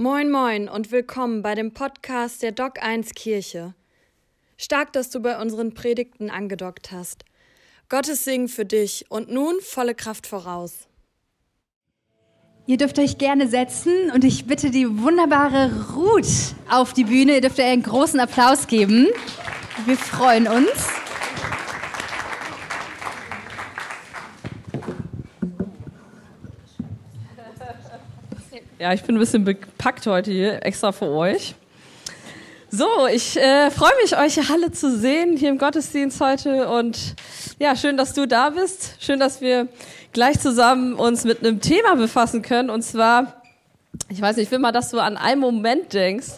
Moin, moin und willkommen bei dem Podcast der Doc 1 Kirche. Stark, dass du bei unseren Predigten angedockt hast. Gottes Segen für dich und nun volle Kraft voraus. Ihr dürft euch gerne setzen und ich bitte die wunderbare Ruth auf die Bühne. Ihr dürft ihr einen großen Applaus geben. Wir freuen uns. Ja, ich bin ein bisschen bepackt heute hier, extra für euch. So, ich äh, freue mich, euch alle zu sehen hier im Gottesdienst heute und ja, schön, dass du da bist. Schön, dass wir gleich zusammen uns mit einem Thema befassen können und zwar, ich weiß nicht, ich will mal, dass du an einen Moment denkst,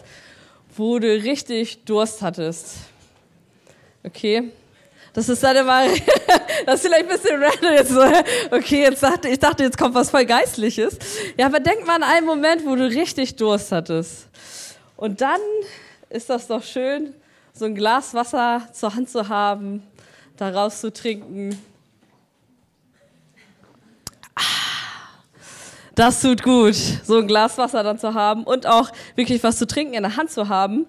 wo du richtig Durst hattest. Okay, das ist dann immer, das ist vielleicht ein bisschen random jetzt so. Okay, jetzt dachte ich dachte, jetzt kommt was voll Geistliches. Ja, aber denk mal an einen Moment, wo du richtig Durst hattest. Und dann ist das doch schön, so ein Glas Wasser zur Hand zu haben, daraus zu trinken. Ah, das tut gut, so ein Glas Wasser dann zu haben und auch wirklich was zu trinken in der Hand zu haben.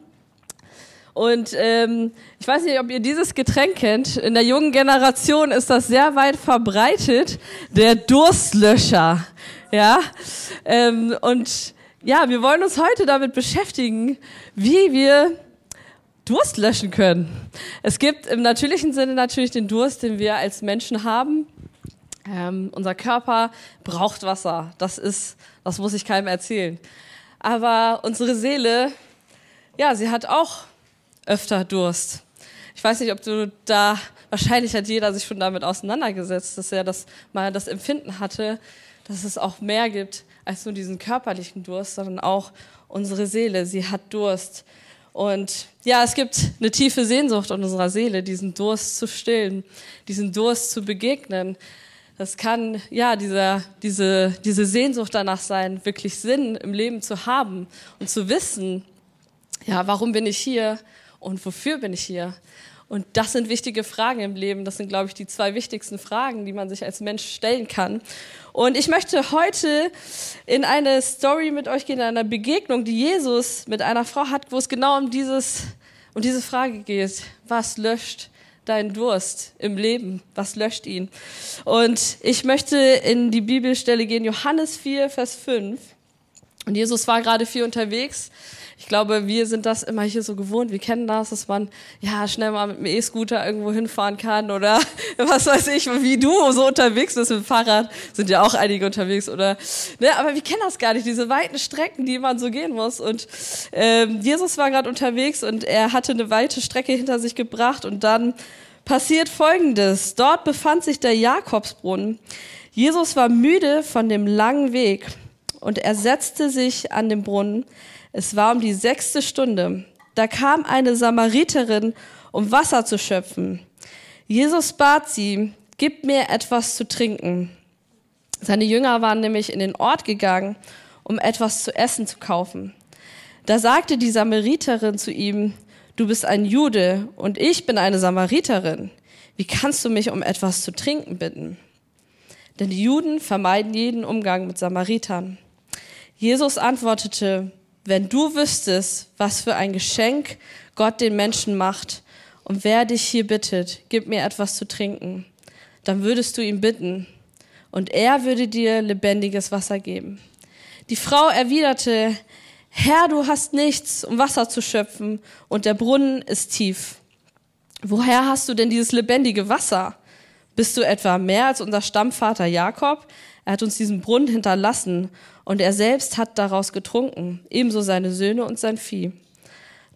Und ähm, ich weiß nicht, ob ihr dieses Getränk kennt. In der jungen Generation ist das sehr weit verbreitet, der Durstlöscher. Ja, ähm, und ja, wir wollen uns heute damit beschäftigen, wie wir Durst löschen können. Es gibt im natürlichen Sinne natürlich den Durst, den wir als Menschen haben. Ähm, unser Körper braucht Wasser. Das ist, das muss ich keinem erzählen. Aber unsere Seele, ja, sie hat auch öfter Durst. Ich weiß nicht, ob du da, wahrscheinlich hat jeder sich schon damit auseinandergesetzt, dass er das mal das Empfinden hatte, dass es auch mehr gibt als nur diesen körperlichen Durst, sondern auch unsere Seele, sie hat Durst. Und ja, es gibt eine tiefe Sehnsucht in unserer Seele, diesen Durst zu stillen, diesen Durst zu begegnen. Das kann, ja, dieser, diese, diese Sehnsucht danach sein, wirklich Sinn im Leben zu haben und zu wissen, ja, warum bin ich hier? Und wofür bin ich hier? Und das sind wichtige Fragen im Leben. Das sind, glaube ich, die zwei wichtigsten Fragen, die man sich als Mensch stellen kann. Und ich möchte heute in eine Story mit euch gehen, in einer Begegnung, die Jesus mit einer Frau hat, wo es genau um dieses, um diese Frage geht. Was löscht deinen Durst im Leben? Was löscht ihn? Und ich möchte in die Bibelstelle gehen, Johannes 4, Vers 5. Und Jesus war gerade viel unterwegs ich glaube, wir sind das immer hier so gewohnt. Wir kennen das, dass man ja schnell mal mit dem E-Scooter irgendwo hinfahren kann oder was weiß ich, wie du so unterwegs bist mit dem Fahrrad. Sind ja auch einige unterwegs oder ne, aber wir kennen das gar nicht, diese weiten Strecken, die man so gehen muss. Und ähm, Jesus war gerade unterwegs und er hatte eine weite Strecke hinter sich gebracht und dann passiert Folgendes: Dort befand sich der Jakobsbrunnen. Jesus war müde von dem langen Weg und er setzte sich an den Brunnen. Es war um die sechste Stunde. Da kam eine Samariterin, um Wasser zu schöpfen. Jesus bat sie, gib mir etwas zu trinken. Seine Jünger waren nämlich in den Ort gegangen, um etwas zu essen zu kaufen. Da sagte die Samariterin zu ihm, du bist ein Jude und ich bin eine Samariterin. Wie kannst du mich um etwas zu trinken bitten? Denn die Juden vermeiden jeden Umgang mit Samaritern. Jesus antwortete, wenn du wüsstest, was für ein Geschenk Gott den Menschen macht und wer dich hier bittet, gib mir etwas zu trinken, dann würdest du ihn bitten und er würde dir lebendiges Wasser geben. Die Frau erwiderte, Herr, du hast nichts, um Wasser zu schöpfen und der Brunnen ist tief. Woher hast du denn dieses lebendige Wasser? Bist du etwa mehr als unser Stammvater Jakob? Er hat uns diesen Brunnen hinterlassen und er selbst hat daraus getrunken, ebenso seine Söhne und sein Vieh.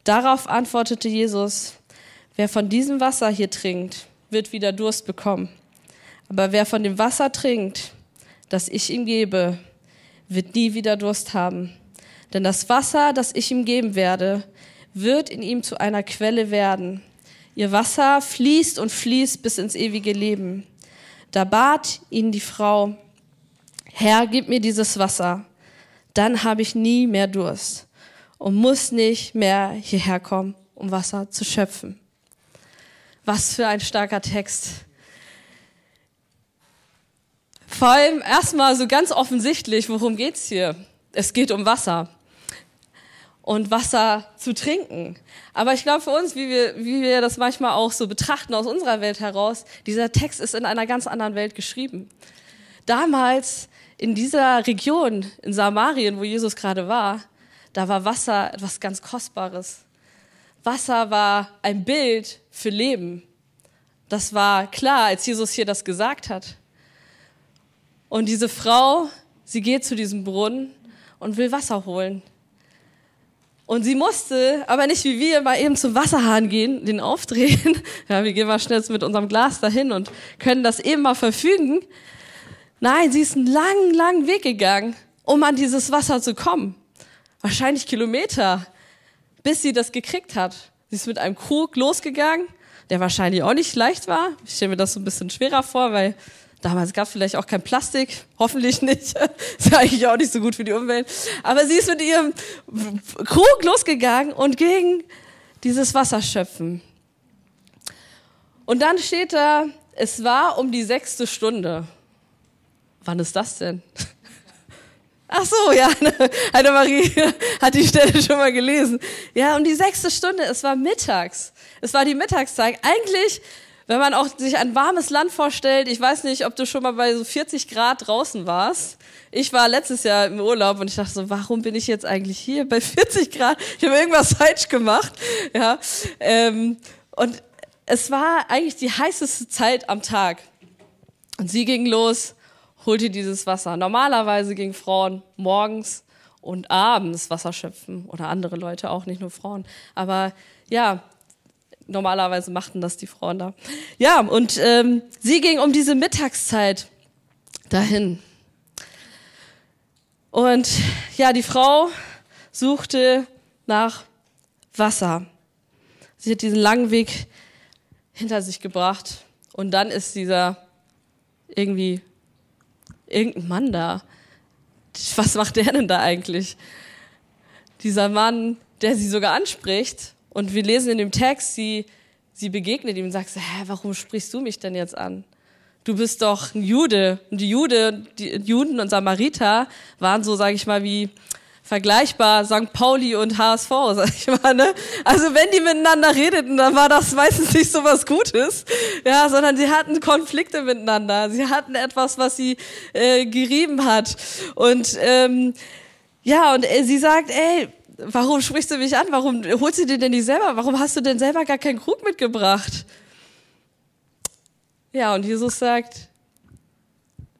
Darauf antwortete Jesus, wer von diesem Wasser hier trinkt, wird wieder Durst bekommen. Aber wer von dem Wasser trinkt, das ich ihm gebe, wird nie wieder Durst haben. Denn das Wasser, das ich ihm geben werde, wird in ihm zu einer Quelle werden. Ihr Wasser fließt und fließt bis ins ewige Leben. Da bat ihn die Frau, Herr, gib mir dieses Wasser, dann habe ich nie mehr Durst und muss nicht mehr hierher kommen, um Wasser zu schöpfen. Was für ein starker Text. Vor allem erstmal so ganz offensichtlich, worum geht's hier? Es geht um Wasser. und Wasser zu trinken. Aber ich glaube für uns, wie wir, wie wir das manchmal auch so betrachten aus unserer Welt heraus, dieser Text ist in einer ganz anderen Welt geschrieben. Damals in dieser Region, in Samarien, wo Jesus gerade war, da war Wasser etwas ganz Kostbares. Wasser war ein Bild für Leben. Das war klar, als Jesus hier das gesagt hat. Und diese Frau, sie geht zu diesem Brunnen und will Wasser holen. Und sie musste, aber nicht wie wir, mal eben zum Wasserhahn gehen, den aufdrehen. Ja, wir gehen mal schnell mit unserem Glas dahin und können das eben mal verfügen. Nein, sie ist einen langen, langen Weg gegangen, um an dieses Wasser zu kommen. Wahrscheinlich Kilometer, bis sie das gekriegt hat. Sie ist mit einem Krug losgegangen, der wahrscheinlich auch nicht leicht war. Ich stelle mir das so ein bisschen schwerer vor, weil Damals gab es vielleicht auch kein Plastik, hoffentlich nicht. ist ja eigentlich auch nicht so gut für die Umwelt. Aber sie ist mit ihrem Krug losgegangen und ging dieses Wasser schöpfen. Und dann steht da, es war um die sechste Stunde. Wann ist das denn? Ach so, ja, Heide-Marie hat die Stelle schon mal gelesen. Ja, um die sechste Stunde, es war mittags. Es war die Mittagszeit. Eigentlich wenn man auch sich ein warmes Land vorstellt, ich weiß nicht, ob du schon mal bei so 40 Grad draußen warst. Ich war letztes Jahr im Urlaub und ich dachte so, warum bin ich jetzt eigentlich hier bei 40 Grad? Ich habe irgendwas falsch gemacht. Ja, ähm, und es war eigentlich die heißeste Zeit am Tag. Und sie ging los, holte dieses Wasser. Normalerweise gingen Frauen morgens und abends Wasser schöpfen oder andere Leute auch, nicht nur Frauen. Aber ja, Normalerweise machten das die Frauen da. Ja, und ähm, sie ging um diese Mittagszeit dahin. Und ja, die Frau suchte nach Wasser. Sie hat diesen langen Weg hinter sich gebracht. Und dann ist dieser irgendwie irgendein Mann da. Was macht der denn da eigentlich? Dieser Mann, der sie sogar anspricht und wir lesen in dem Text, sie, sie begegnet ihm und sagt, hä, warum sprichst du mich denn jetzt an? Du bist doch ein Jude. Und die Jude, die Juden und Samariter waren so, sage ich mal, wie vergleichbar St. Pauli und HSV, sag ich mal, ne? Also wenn die miteinander redeten, dann war das meistens nicht so was Gutes, ja, sondern sie hatten Konflikte miteinander. Sie hatten etwas, was sie äh, gerieben hat. Und ähm, ja, und äh, sie sagt, ey, warum sprichst du mich an? Warum holst du dir denn nicht selber? Warum hast du denn selber gar keinen Krug mitgebracht? Ja, und Jesus sagt,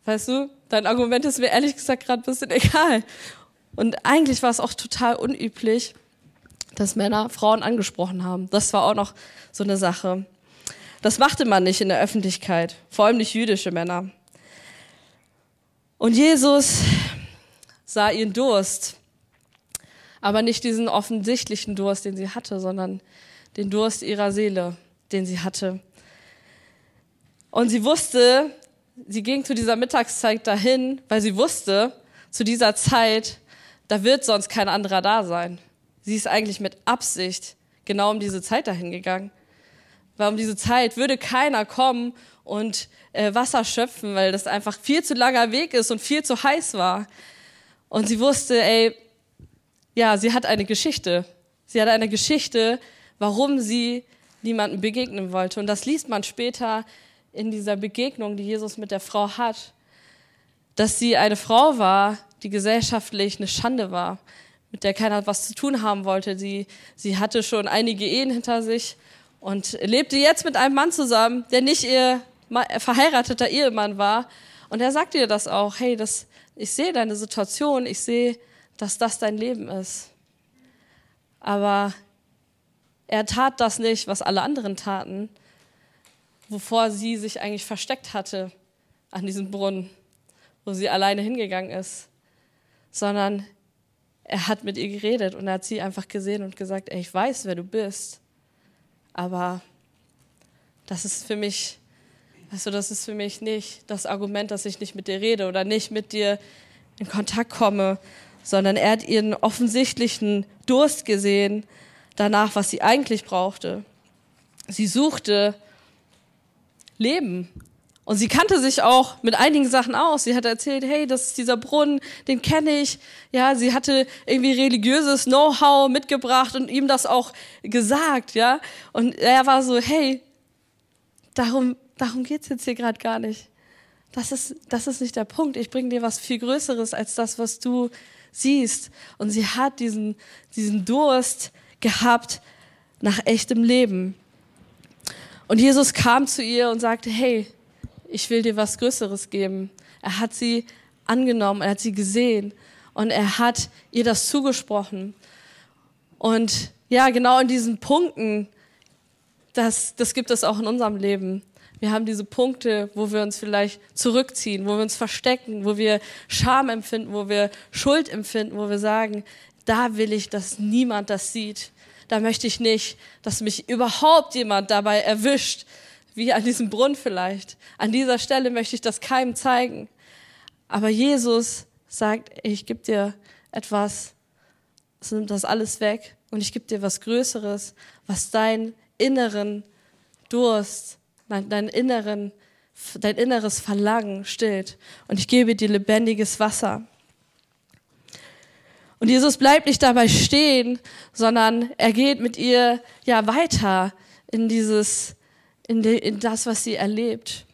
weißt du, dein Argument ist mir ehrlich gesagt gerade ein bisschen egal. Und eigentlich war es auch total unüblich, dass Männer Frauen angesprochen haben. Das war auch noch so eine Sache. Das machte man nicht in der Öffentlichkeit, vor allem nicht jüdische Männer. Und Jesus sah ihren Durst aber nicht diesen offensichtlichen Durst, den sie hatte, sondern den Durst ihrer Seele, den sie hatte. Und sie wusste, sie ging zu dieser Mittagszeit dahin, weil sie wusste, zu dieser Zeit, da wird sonst kein anderer da sein. Sie ist eigentlich mit Absicht genau um diese Zeit dahin gegangen. Weil um diese Zeit würde keiner kommen und äh, Wasser schöpfen, weil das einfach viel zu langer Weg ist und viel zu heiß war. Und sie wusste, ey, ja, sie hat eine Geschichte. Sie hat eine Geschichte, warum sie niemandem begegnen wollte. Und das liest man später in dieser Begegnung, die Jesus mit der Frau hat, dass sie eine Frau war, die gesellschaftlich eine Schande war, mit der keiner was zu tun haben wollte. Sie, sie hatte schon einige Ehen hinter sich und lebte jetzt mit einem Mann zusammen, der nicht ihr verheirateter Ehemann war. Und er sagte ihr das auch, hey, das, ich sehe deine Situation, ich sehe, dass das dein Leben ist. Aber er tat das nicht, was alle anderen taten, wovor sie sich eigentlich versteckt hatte an diesem Brunnen, wo sie alleine hingegangen ist, sondern er hat mit ihr geredet und er hat sie einfach gesehen und gesagt, ey, ich weiß, wer du bist, aber das ist für mich, du, das ist für mich nicht das Argument, dass ich nicht mit dir rede oder nicht mit dir in Kontakt komme, sondern er hat ihren offensichtlichen Durst gesehen danach, was sie eigentlich brauchte. Sie suchte Leben Und sie kannte sich auch mit einigen Sachen aus. Sie hat erzählt, hey, das ist dieser Brunnen, den kenne ich. Ja, sie hatte irgendwie religiöses Know-how mitgebracht und ihm das auch gesagt, ja. Und er war so, hey, darum, darum geht's jetzt hier gerade gar nicht. Das ist, das ist nicht der Punkt. Ich bringe dir was viel Größeres als das, was du siehst. Und sie hat diesen, diesen Durst gehabt nach echtem Leben. Und Jesus kam zu ihr und sagte, hey, ich will dir was Größeres geben. Er hat sie angenommen, er hat sie gesehen und er hat ihr das zugesprochen. Und ja, genau in diesen Punkten, das, das gibt es auch in unserem Leben. Wir haben diese Punkte, wo wir uns vielleicht zurückziehen, wo wir uns verstecken, wo wir Scham empfinden, wo wir Schuld empfinden, wo wir sagen, da will ich, dass niemand das sieht. Da möchte ich nicht, dass mich überhaupt jemand dabei erwischt, wie an diesem Brunnen vielleicht. An dieser Stelle möchte ich das keinem zeigen. Aber Jesus sagt, ich gebe dir etwas, es nimmt das alles weg und ich gebe dir was Größeres, was deinen inneren Durst, dein, dein, inneren, dein inneres Verlangen stillt. Und ich gebe dir lebendiges Wasser. Und Jesus bleibt nicht dabei stehen, sondern er geht mit ihr ja weiter in dieses in, de, in das, was sie erlebt.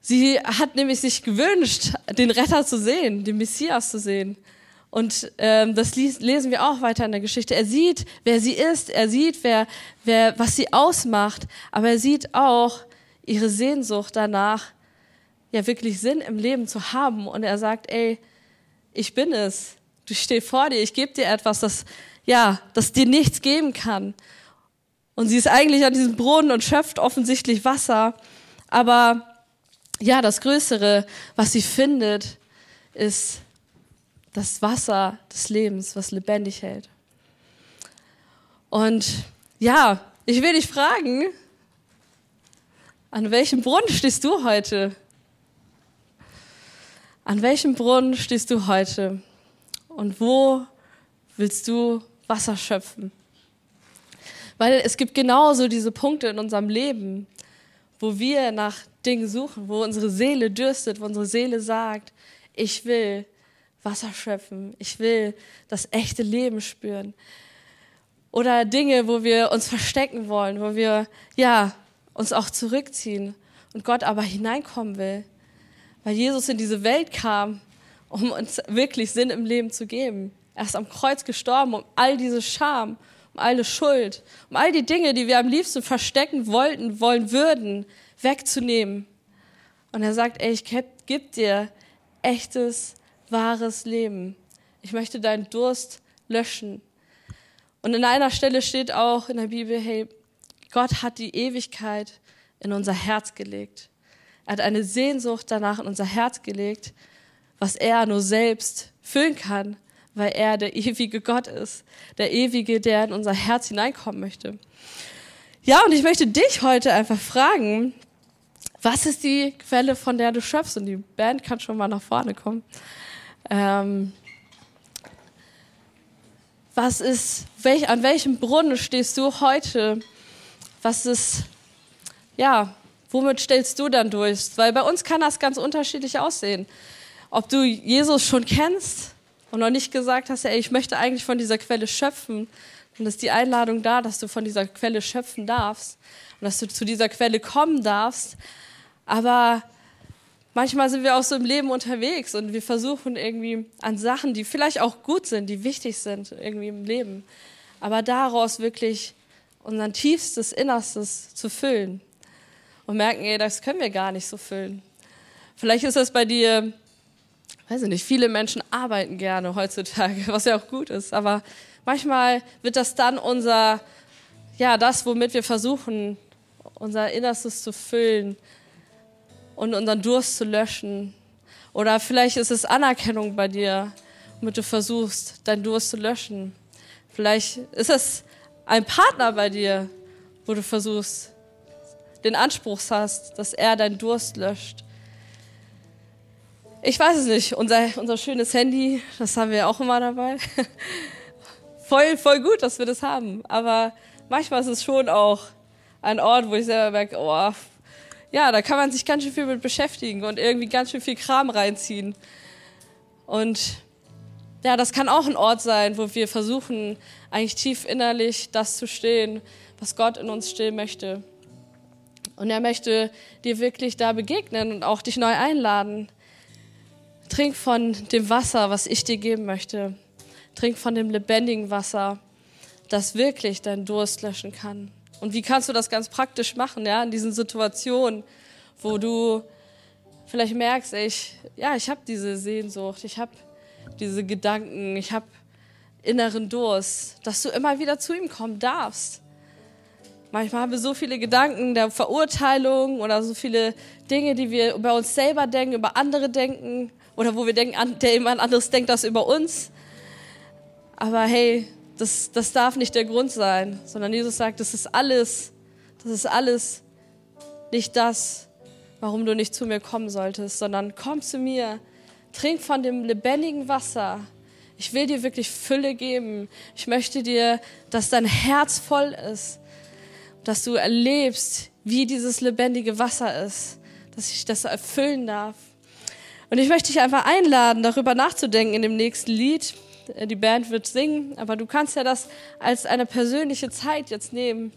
Sie hat nämlich sich gewünscht, den Retter zu sehen, den Messias zu sehen. Und ähm, das lesen wir auch weiter in der Geschichte. Er sieht, wer sie ist, er sieht, wer, wer, was sie ausmacht, aber er sieht auch ihre Sehnsucht danach, ja wirklich Sinn im Leben zu haben. Und er sagt, ey, ich bin es. Du stehst vor dir, ich gebe dir etwas, das ja, das dir nichts geben kann. Und sie ist eigentlich an diesem Brunnen und schöpft offensichtlich Wasser. Aber ja, das Größere, was sie findet, ist das Wasser des Lebens, was lebendig hält. Und ja, ich will dich fragen, an welchem Brunnen stehst du heute? An welchem Brunnen stehst du heute? Und wo willst du Wasser schöpfen? Weil es gibt genauso diese Punkte in unserem Leben, wo wir nach Dingen suchen, wo unsere Seele dürstet, wo unsere Seele sagt, ich will Wasser schöpfen, ich will das echte Leben spüren. Oder Dinge, wo wir uns verstecken wollen, wo wir ja uns auch zurückziehen und Gott aber hineinkommen will, weil Jesus in diese Welt kam, um uns wirklich Sinn im Leben zu geben. Er ist am Kreuz gestorben, um all diese Scham um alle Schuld, um all die Dinge, die wir am liebsten verstecken wollten, wollen würden, wegzunehmen. Und er sagt, ey, ich gebe dir echtes, wahres Leben. Ich möchte deinen Durst löschen. Und in einer Stelle steht auch in der Bibel, hey, Gott hat die Ewigkeit in unser Herz gelegt. Er hat eine Sehnsucht danach in unser Herz gelegt, was er nur selbst füllen kann weil er der ewige Gott ist, der ewige, der in unser Herz hineinkommen möchte. Ja, und ich möchte dich heute einfach fragen, was ist die Quelle, von der du schöpfst? Und die Band kann schon mal nach vorne kommen. Ähm, was ist, welch, an welchem Brunnen stehst du heute? Was ist, ja, womit stellst du dann durch? Weil bei uns kann das ganz unterschiedlich aussehen. Ob du Jesus schon kennst, und noch nicht gesagt hast, ey, ich möchte eigentlich von dieser Quelle schöpfen, dann ist die Einladung da, dass du von dieser Quelle schöpfen darfst und dass du zu dieser Quelle kommen darfst. Aber manchmal sind wir auch so im Leben unterwegs und wir versuchen irgendwie an Sachen, die vielleicht auch gut sind, die wichtig sind irgendwie im Leben, aber daraus wirklich unser tiefstes Innerstes zu füllen und merken, ey, das können wir gar nicht so füllen. Vielleicht ist das bei dir weiß ich nicht, viele Menschen arbeiten gerne heutzutage, was ja auch gut ist, aber manchmal wird das dann unser, ja, das, womit wir versuchen, unser Innerstes zu füllen und unseren Durst zu löschen. Oder vielleicht ist es Anerkennung bei dir, womit du versuchst, deinen Durst zu löschen. Vielleicht ist es ein Partner bei dir, wo du versuchst, den Anspruch hast, dass er deinen Durst löscht. Ich weiß es nicht. Unser, unser schönes Handy, das haben wir auch immer dabei. voll, voll gut, dass wir das haben. Aber manchmal ist es schon auch ein Ort, wo ich selber merke, oh, ja, da kann man sich ganz schön viel mit beschäftigen und irgendwie ganz schön viel Kram reinziehen. Und ja, das kann auch ein Ort sein, wo wir versuchen, eigentlich tief innerlich das zu stehen, was Gott in uns stehen möchte. Und er möchte dir wirklich da begegnen und auch dich neu einladen. Trink von dem Wasser, was ich dir geben möchte. Trink von dem lebendigen Wasser, das wirklich deinen Durst löschen kann. Und wie kannst du das ganz praktisch machen, ja, in diesen Situationen, wo du vielleicht merkst, ich, ja, ich habe diese Sehnsucht, ich habe diese Gedanken, ich habe inneren Durst, dass du immer wieder zu ihm kommen darfst. Manchmal haben wir so viele Gedanken der Verurteilung oder so viele Dinge, die wir über uns selber denken, über andere denken oder wo wir denken, der jemand anderes denkt das über uns. Aber hey, das, das darf nicht der Grund sein, sondern Jesus sagt, das ist alles, das ist alles nicht das, warum du nicht zu mir kommen solltest, sondern komm zu mir, trink von dem lebendigen Wasser. Ich will dir wirklich Fülle geben. Ich möchte dir, dass dein Herz voll ist, dass du erlebst, wie dieses lebendige Wasser ist, dass ich das erfüllen darf. Und ich möchte dich einfach einladen, darüber nachzudenken in dem nächsten Lied. Die Band wird singen, aber du kannst ja das als eine persönliche Zeit jetzt nehmen,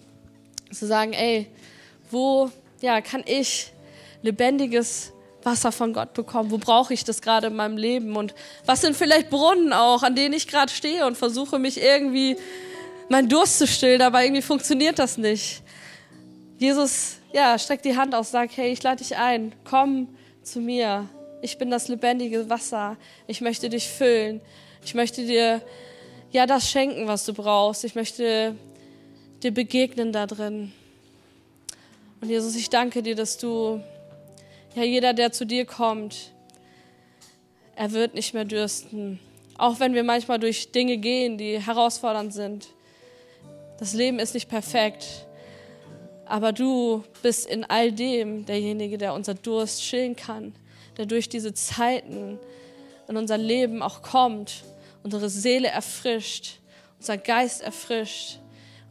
zu sagen, ey, wo ja, kann ich lebendiges Wasser von Gott bekommen? Wo brauche ich das gerade in meinem Leben? Und was sind vielleicht Brunnen auch, an denen ich gerade stehe und versuche mich irgendwie meinen Durst zu stillen, aber irgendwie funktioniert das nicht. Jesus, ja, streckt die Hand aus, sagt, hey, ich lade dich ein, komm zu mir. Ich bin das lebendige Wasser. Ich möchte dich füllen. Ich möchte dir ja das schenken, was du brauchst. Ich möchte dir begegnen da drin. Und Jesus, ich danke dir, dass du, ja, jeder, der zu dir kommt, er wird nicht mehr dürsten. Auch wenn wir manchmal durch Dinge gehen, die herausfordernd sind. Das Leben ist nicht perfekt. Aber du bist in all dem derjenige, der unser Durst schillen kann, der durch diese Zeiten in unser Leben auch kommt, unsere Seele erfrischt, unser Geist erfrischt.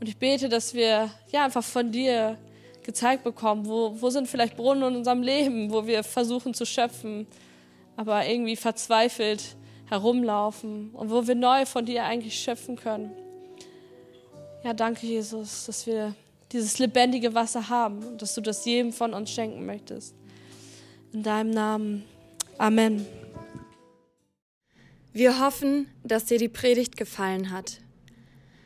Und ich bete, dass wir ja einfach von dir gezeigt bekommen, wo, wo sind vielleicht Brunnen in unserem Leben, wo wir versuchen zu schöpfen, aber irgendwie verzweifelt herumlaufen und wo wir neu von dir eigentlich schöpfen können. Ja, danke Jesus, dass wir dieses lebendige Wasser haben und dass du das jedem von uns schenken möchtest. In deinem Namen. Amen. Wir hoffen, dass dir die Predigt gefallen hat.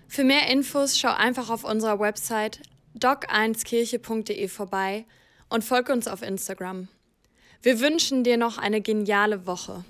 Für mehr Infos schau einfach auf unserer Website doc1kirche.de vorbei und folge uns auf Instagram. Wir wünschen dir noch eine geniale Woche.